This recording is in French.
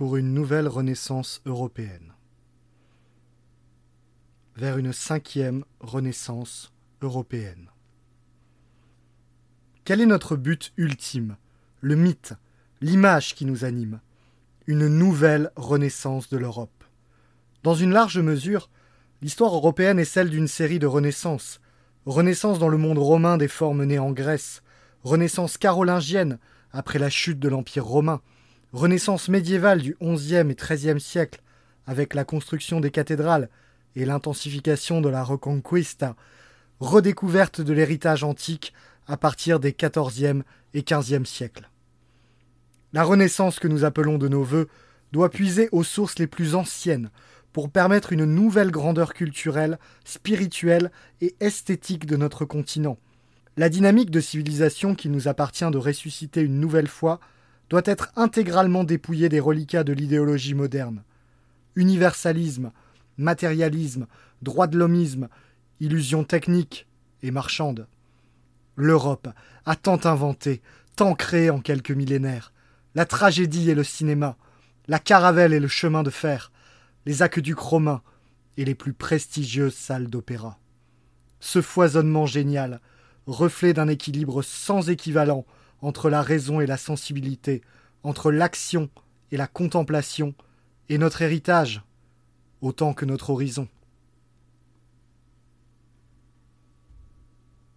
pour une nouvelle renaissance européenne. Vers une cinquième renaissance européenne. Quel est notre but ultime Le mythe, l'image qui nous anime Une nouvelle renaissance de l'Europe? Dans une large mesure, l'histoire européenne est celle d'une série de renaissances. Renaissance dans le monde romain des formes nées en Grèce, renaissance carolingienne après la chute de l'Empire romain, renaissance médiévale du XIe et XIIIe siècle avec la construction des cathédrales et l'intensification de la Reconquista, redécouverte de l'héritage antique à partir des XIVe et XVe siècles. La Renaissance que nous appelons de nos voeux doit puiser aux sources les plus anciennes pour permettre une nouvelle grandeur culturelle, spirituelle et esthétique de notre continent. La dynamique de civilisation qu'il nous appartient de ressusciter une nouvelle fois doit être intégralement dépouillée des reliquats de l'idéologie moderne. Universalisme, matérialisme, droit de l'homisme, illusion technique et marchande. L'Europe a tant inventé, tant créé en quelques millénaires. La tragédie et le cinéma, la caravelle et le chemin de fer, les aqueducs romains et les plus prestigieuses salles d'opéra. Ce foisonnement génial, reflet d'un équilibre sans équivalent entre la raison et la sensibilité, entre l'action et la contemplation, est notre héritage, autant que notre horizon.